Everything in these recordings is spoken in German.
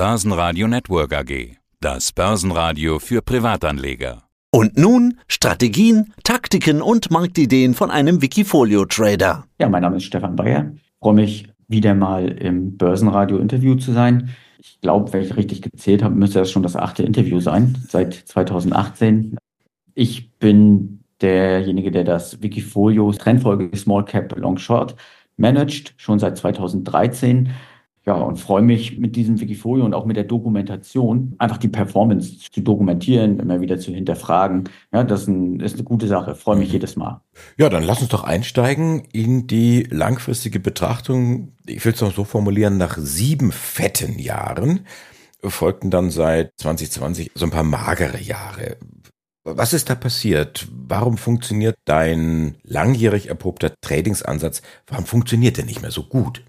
Börsenradio Network AG. Das Börsenradio für Privatanleger. Und nun Strategien, Taktiken und Marktideen von einem Wikifolio-Trader. Ja, mein Name ist Stefan. Ich freue mich, wieder mal im Börsenradio-Interview zu sein. Ich glaube, wenn ich richtig gezählt habe, müsste das schon das achte Interview sein, seit 2018. Ich bin derjenige, der das Wikifolio Trendfolge Small Cap Long Short managt, schon seit 2013 ja, und freue mich mit diesem Wikifolio und auch mit der Dokumentation, einfach die Performance zu dokumentieren, immer wieder zu hinterfragen. Ja, das ist, ein, ist eine gute Sache. Freue mich mhm. jedes Mal. Ja, dann lass uns doch einsteigen in die langfristige Betrachtung. Ich will es noch so formulieren, nach sieben fetten Jahren folgten dann seit 2020 so ein paar magere Jahre. Was ist da passiert? Warum funktioniert dein langjährig erprobter Tradingsansatz? Warum funktioniert der nicht mehr so gut?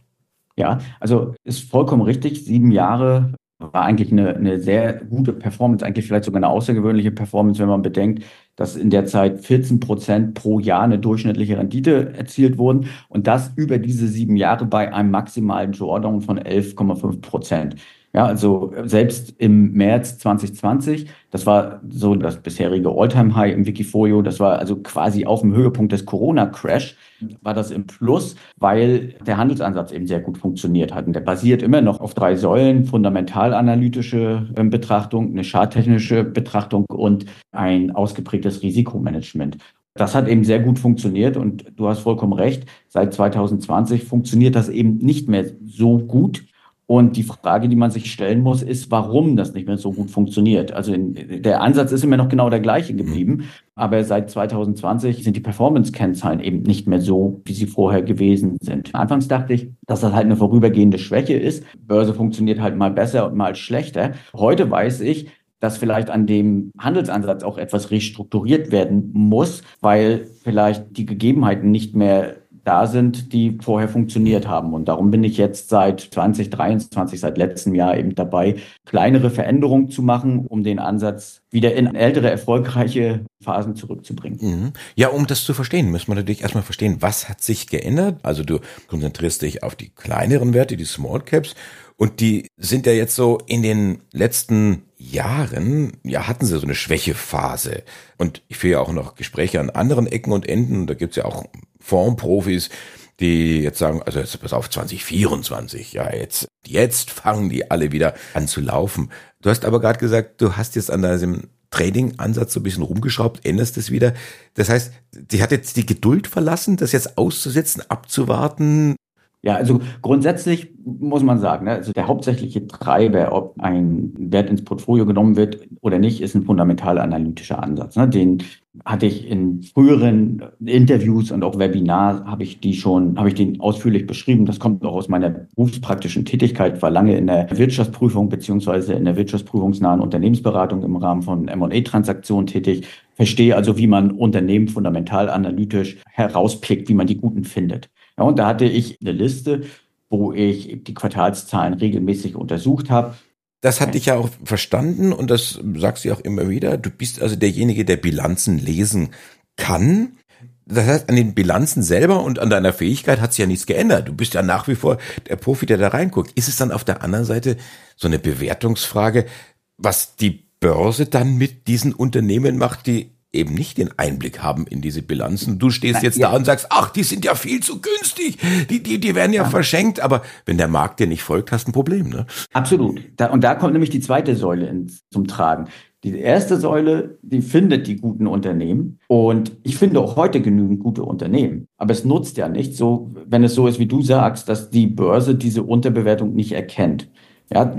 Ja, also ist vollkommen richtig. Sieben Jahre war eigentlich eine, eine sehr gute Performance, eigentlich vielleicht sogar eine außergewöhnliche Performance, wenn man bedenkt, dass in der Zeit 14 Prozent pro Jahr eine durchschnittliche Rendite erzielt wurden und das über diese sieben Jahre bei einem maximalen Drawdown von 11,5 Prozent. Ja, also selbst im März 2020, das war so das bisherige All-Time-High im Wikifolio, das war also quasi auf dem Höhepunkt des Corona-Crash, war das im Plus, weil der Handelsansatz eben sehr gut funktioniert hat. Und der basiert immer noch auf drei Säulen, fundamentalanalytische ähm, Betrachtung, eine charttechnische Betrachtung und ein ausgeprägtes Risikomanagement. Das hat eben sehr gut funktioniert und du hast vollkommen recht. Seit 2020 funktioniert das eben nicht mehr so gut. Und die Frage, die man sich stellen muss, ist, warum das nicht mehr so gut funktioniert. Also in, der Ansatz ist immer noch genau der gleiche geblieben, aber seit 2020 sind die Performance-Kennzahlen eben nicht mehr so, wie sie vorher gewesen sind. Anfangs dachte ich, dass das halt eine vorübergehende Schwäche ist. Börse funktioniert halt mal besser und mal schlechter. Heute weiß ich, dass vielleicht an dem Handelsansatz auch etwas restrukturiert werden muss, weil vielleicht die Gegebenheiten nicht mehr da sind, die vorher funktioniert haben. Und darum bin ich jetzt seit 2023, seit letztem Jahr eben dabei, kleinere Veränderungen zu machen, um den Ansatz wieder in ältere, erfolgreiche Phasen zurückzubringen. Mhm. Ja, um das zu verstehen, müssen wir natürlich erstmal verstehen, was hat sich geändert? Also du konzentrierst dich auf die kleineren Werte, die Small Caps, und die sind ja jetzt so in den letzten Jahren, ja, hatten sie so eine Schwächephase. Und ich führe ja auch noch Gespräche an anderen Ecken und Enden. Da gibt's ja auch Formprofis, die jetzt sagen, also jetzt pass auf 2024, ja, jetzt, jetzt fangen die alle wieder an zu laufen. Du hast aber gerade gesagt, du hast jetzt an deinem Trading-Ansatz so ein bisschen rumgeschraubt, änderst es wieder. Das heißt, die hat jetzt die Geduld verlassen, das jetzt auszusetzen, abzuwarten, ja, also grundsätzlich muss man sagen, ne, also der hauptsächliche Treiber, ob ein Wert ins Portfolio genommen wird oder nicht, ist ein fundamental analytischer Ansatz. Ne. Den hatte ich in früheren Interviews und auch Webinars habe ich die schon, habe ich den ausführlich beschrieben. Das kommt auch aus meiner berufspraktischen Tätigkeit, war lange in der Wirtschaftsprüfung beziehungsweise in der wirtschaftsprüfungsnahen Unternehmensberatung im Rahmen von M&A-Transaktionen tätig. Verstehe also, wie man Unternehmen fundamental analytisch herauspickt, wie man die guten findet. Ja, und da hatte ich eine Liste, wo ich die Quartalszahlen regelmäßig untersucht habe. Das hatte ich ja auch verstanden und das sagst du auch immer wieder. Du bist also derjenige, der Bilanzen lesen kann. Das heißt, an den Bilanzen selber und an deiner Fähigkeit hat sich ja nichts geändert. Du bist ja nach wie vor der Profi, der da reinguckt. Ist es dann auf der anderen Seite so eine Bewertungsfrage, was die Börse dann mit diesen Unternehmen macht, die eben nicht den Einblick haben in diese Bilanzen. Du stehst Na, jetzt ja. da und sagst, ach, die sind ja viel zu günstig, die, die, die werden ja, ja, verschenkt, aber wenn der Markt dir nicht folgt, hast du ein Problem. Ne? Absolut. Da, und da kommt nämlich die zweite Säule ins, zum Tragen. Die erste Säule, die findet die guten Unternehmen. Und ich finde auch heute genügend gute Unternehmen. Aber es nutzt ja nicht so, wenn es so ist, wie du sagst, dass die Börse diese Unterbewertung nicht erkennt. Ja,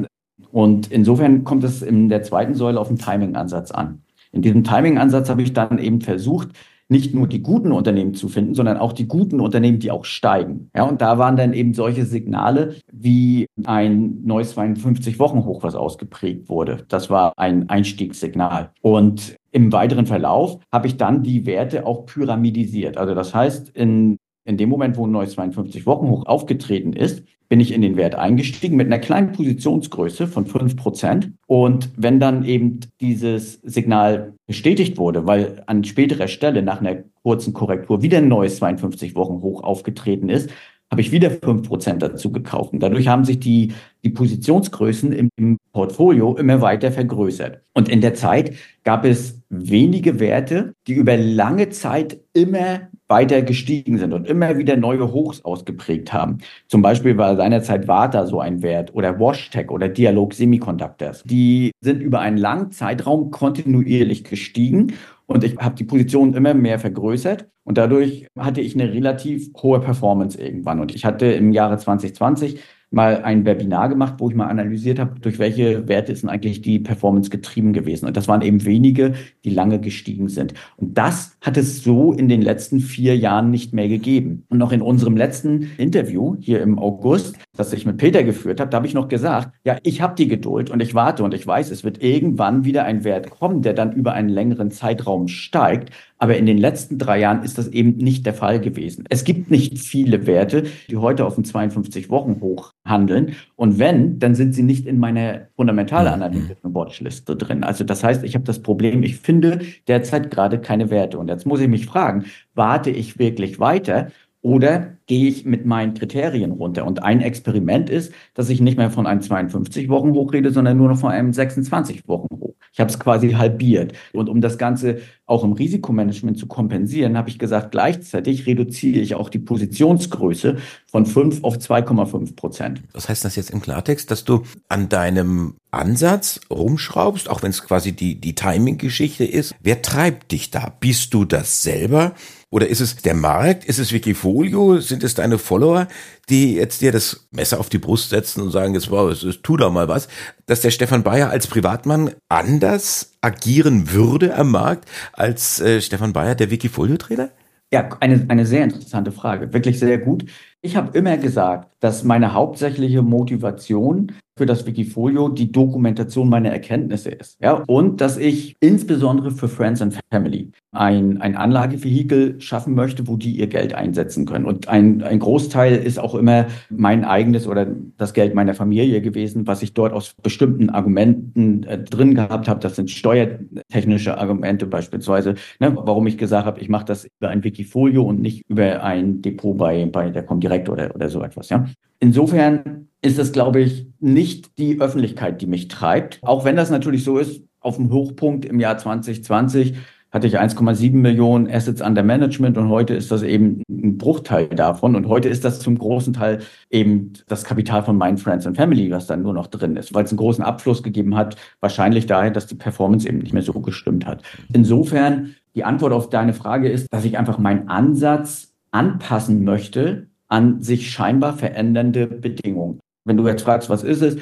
und insofern kommt es in der zweiten Säule auf den Timing-Ansatz an. In diesem Timing-Ansatz habe ich dann eben versucht, nicht nur die guten Unternehmen zu finden, sondern auch die guten Unternehmen, die auch steigen. Ja, und da waren dann eben solche Signale wie ein neues 52-Wochen-Hoch, was ausgeprägt wurde. Das war ein Einstiegssignal. Und im weiteren Verlauf habe ich dann die Werte auch pyramidisiert. Also das heißt, in in dem Moment, wo ein neues 52-Wochen-Hoch aufgetreten ist, bin ich in den Wert eingestiegen mit einer kleinen Positionsgröße von 5%. Und wenn dann eben dieses Signal bestätigt wurde, weil an späterer Stelle nach einer kurzen Korrektur wieder ein neues 52-Wochen-Hoch aufgetreten ist, habe ich wieder fünf Prozent dazu gekauft. Und dadurch haben sich die, die Positionsgrößen im, im Portfolio immer weiter vergrößert. Und in der Zeit gab es wenige Werte, die über lange Zeit immer weiter gestiegen sind und immer wieder neue Hochs ausgeprägt haben. Zum Beispiel war seinerzeit Vata so ein Wert oder WashTech oder Dialog Semiconductors. Die sind über einen langen Zeitraum kontinuierlich gestiegen und ich habe die Position immer mehr vergrößert und dadurch hatte ich eine relativ hohe Performance irgendwann. Und ich hatte im Jahre 2020 mal ein Webinar gemacht, wo ich mal analysiert habe, durch welche Werte ist denn eigentlich die Performance getrieben gewesen. Und das waren eben wenige, die lange gestiegen sind. Und das hat es so in den letzten vier Jahren nicht mehr gegeben. Und noch in unserem letzten Interview hier im August, das ich mit Peter geführt habe, da habe ich noch gesagt, ja, ich habe die Geduld und ich warte und ich weiß, es wird irgendwann wieder ein Wert kommen, der dann über einen längeren Zeitraum steigt. Aber in den letzten drei Jahren ist das eben nicht der Fall gewesen. Es gibt nicht viele Werte, die heute auf dem 52-Wochen-Hoch handeln. Und wenn, dann sind sie nicht in meiner fundamentalanalytischen Watchliste drin. Also das heißt, ich habe das Problem, ich finde derzeit gerade keine Werte. Und jetzt muss ich mich fragen, warte ich wirklich weiter oder gehe ich mit meinen Kriterien runter? Und ein Experiment ist, dass ich nicht mehr von einem 52-Wochen-Hoch rede, sondern nur noch von einem 26-Wochen-Hoch. Ich habe es quasi halbiert. Und um das Ganze auch im Risikomanagement zu kompensieren, habe ich gesagt, gleichzeitig reduziere ich auch die Positionsgröße von 5 auf 2,5 Prozent. Was heißt das jetzt im Klartext, dass du an deinem Ansatz rumschraubst, auch wenn es quasi die, die Timing-Geschichte ist? Wer treibt dich da? Bist du das selber? Oder ist es der Markt? Ist es Wikifolio? Sind es deine Follower, die jetzt dir das Messer auf die Brust setzen und sagen, jetzt wow, es, tu doch mal was, dass der Stefan Bayer als Privatmann anders agieren würde am Markt als äh, Stefan Bayer, der Wikifolio-Trainer? Ja, eine, eine sehr interessante Frage. Wirklich sehr gut. Ich habe immer gesagt, dass meine hauptsächliche Motivation für das Wikifolio die Dokumentation meiner Erkenntnisse ist. Ja, und dass ich insbesondere für Friends and Family ein, ein Anlagevehikel schaffen möchte, wo die ihr Geld einsetzen können. Und ein, ein Großteil ist auch immer mein eigenes oder das Geld meiner Familie gewesen, was ich dort aus bestimmten Argumenten äh, drin gehabt habe. Das sind steuertechnische Argumente beispielsweise, ne, warum ich gesagt habe, ich mache das über ein Wikifolio und nicht über ein Depot bei, bei der Comdirect oder, oder so etwas. Ja. Insofern ist es, glaube ich, nicht die Öffentlichkeit, die mich treibt. Auch wenn das natürlich so ist, auf dem Hochpunkt im Jahr 2020 hatte ich 1,7 Millionen Assets under Management und heute ist das eben ein Bruchteil davon. Und heute ist das zum großen Teil eben das Kapital von meinen Friends and Family, was dann nur noch drin ist, weil es einen großen Abfluss gegeben hat, wahrscheinlich daher, dass die Performance eben nicht mehr so gestimmt hat. Insofern, die Antwort auf deine Frage ist, dass ich einfach meinen Ansatz anpassen möchte an sich scheinbar verändernde Bedingungen. Wenn du jetzt fragst, was ist es?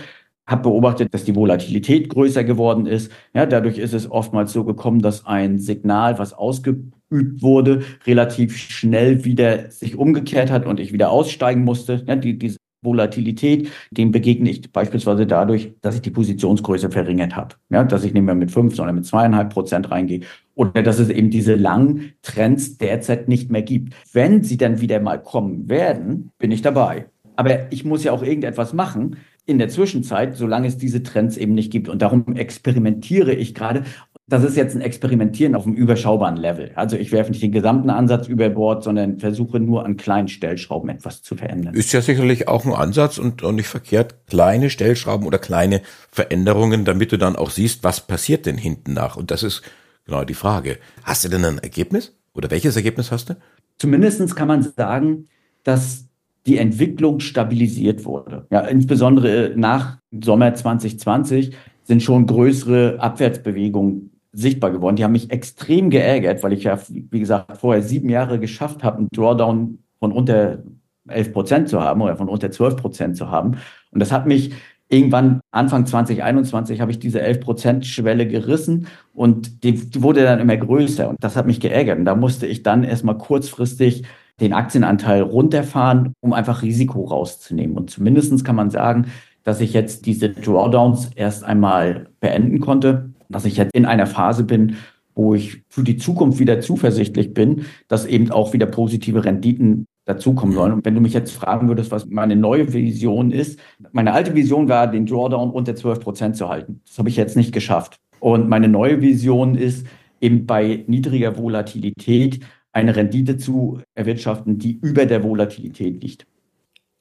Habe beobachtet, dass die Volatilität größer geworden ist. Ja, dadurch ist es oftmals so gekommen, dass ein Signal, was ausgeübt wurde, relativ schnell wieder sich umgekehrt hat und ich wieder aussteigen musste. Ja, die, diese Volatilität, dem begegne ich beispielsweise dadurch, dass ich die Positionsgröße verringert habe. Ja, dass ich nicht mehr mit fünf, sondern mit zweieinhalb Prozent reingehe. Oder dass es eben diese langen Trends derzeit nicht mehr gibt. Wenn sie dann wieder mal kommen werden, bin ich dabei. Aber ich muss ja auch irgendetwas machen in der Zwischenzeit, solange es diese Trends eben nicht gibt. Und darum experimentiere ich gerade. Das ist jetzt ein Experimentieren auf einem überschaubaren Level. Also ich werfe nicht den gesamten Ansatz über Bord, sondern versuche nur an kleinen Stellschrauben etwas zu verändern. Ist ja sicherlich auch ein Ansatz und, und nicht verkehrt, kleine Stellschrauben oder kleine Veränderungen, damit du dann auch siehst, was passiert denn hinten nach. Und das ist genau die Frage. Hast du denn ein Ergebnis? Oder welches Ergebnis hast du? Zumindest kann man sagen, dass die Entwicklung stabilisiert wurde. Ja, insbesondere nach Sommer 2020 sind schon größere Abwärtsbewegungen sichtbar geworden. Die haben mich extrem geärgert, weil ich ja, wie gesagt, vorher sieben Jahre geschafft habe, einen Drawdown von unter 11 Prozent zu haben oder von unter 12 Prozent zu haben. Und das hat mich irgendwann Anfang 2021 habe ich diese 11 Prozent Schwelle gerissen und die, die wurde dann immer größer und das hat mich geärgert. Und da musste ich dann erstmal kurzfristig den Aktienanteil runterfahren, um einfach Risiko rauszunehmen. Und zumindestens kann man sagen, dass ich jetzt diese Drawdowns erst einmal beenden konnte, dass ich jetzt in einer Phase bin, wo ich für die Zukunft wieder zuversichtlich bin, dass eben auch wieder positive Renditen dazukommen sollen. Und wenn du mich jetzt fragen würdest, was meine neue Vision ist, meine alte Vision war, den Drawdown unter 12 Prozent zu halten. Das habe ich jetzt nicht geschafft. Und meine neue Vision ist, eben bei niedriger Volatilität eine Rendite zu erwirtschaften, die über der Volatilität liegt.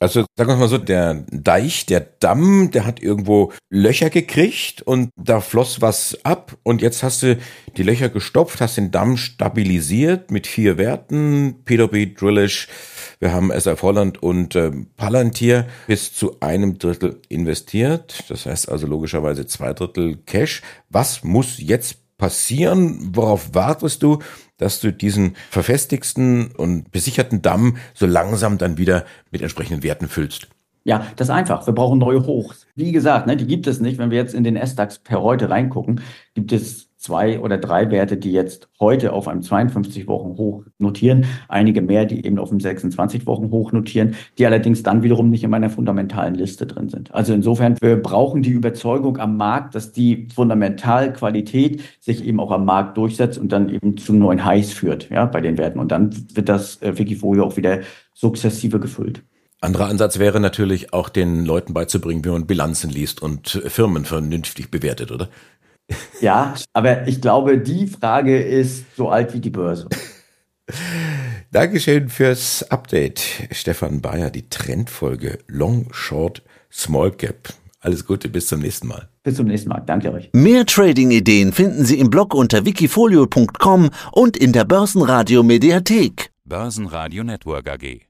Also sagen wir mal so, der Deich, der Damm, der hat irgendwo Löcher gekriegt und da floss was ab und jetzt hast du die Löcher gestopft, hast den Damm stabilisiert mit vier Werten, PWB, Drillish, wir haben SF Holland und äh, Palantir bis zu einem Drittel investiert. Das heißt also logischerweise zwei Drittel Cash. Was muss jetzt passieren? Worauf wartest du, dass du diesen verfestigsten und besicherten Damm so langsam dann wieder mit entsprechenden Werten füllst? Ja, das ist einfach. Wir brauchen neue Hochs. Wie gesagt, ne, die gibt es nicht. Wenn wir jetzt in den S-DAX per heute reingucken, gibt es zwei oder drei Werte, die jetzt heute auf einem 52-Wochen-Hoch notieren, einige mehr, die eben auf einem 26-Wochen-Hoch notieren, die allerdings dann wiederum nicht in meiner fundamentalen Liste drin sind. Also insofern, wir brauchen die Überzeugung am Markt, dass die Fundamentalqualität sich eben auch am Markt durchsetzt und dann eben zu neuen Highs führt, ja, bei den Werten. Und dann wird das äh, Wikifolio auch wieder sukzessive gefüllt. Anderer Ansatz wäre natürlich auch den Leuten beizubringen, wie man Bilanzen liest und Firmen vernünftig bewertet, oder? Ja, aber ich glaube, die Frage ist so alt wie die Börse. Dankeschön fürs Update, Stefan Bayer, die Trendfolge Long, Short, Small Cap. Alles Gute, bis zum nächsten Mal. Bis zum nächsten Mal. Danke euch. Mehr Trading-Ideen finden Sie im Blog unter wikifolio.com und in der Börsenradio Mediathek. Börsenradio Network AG.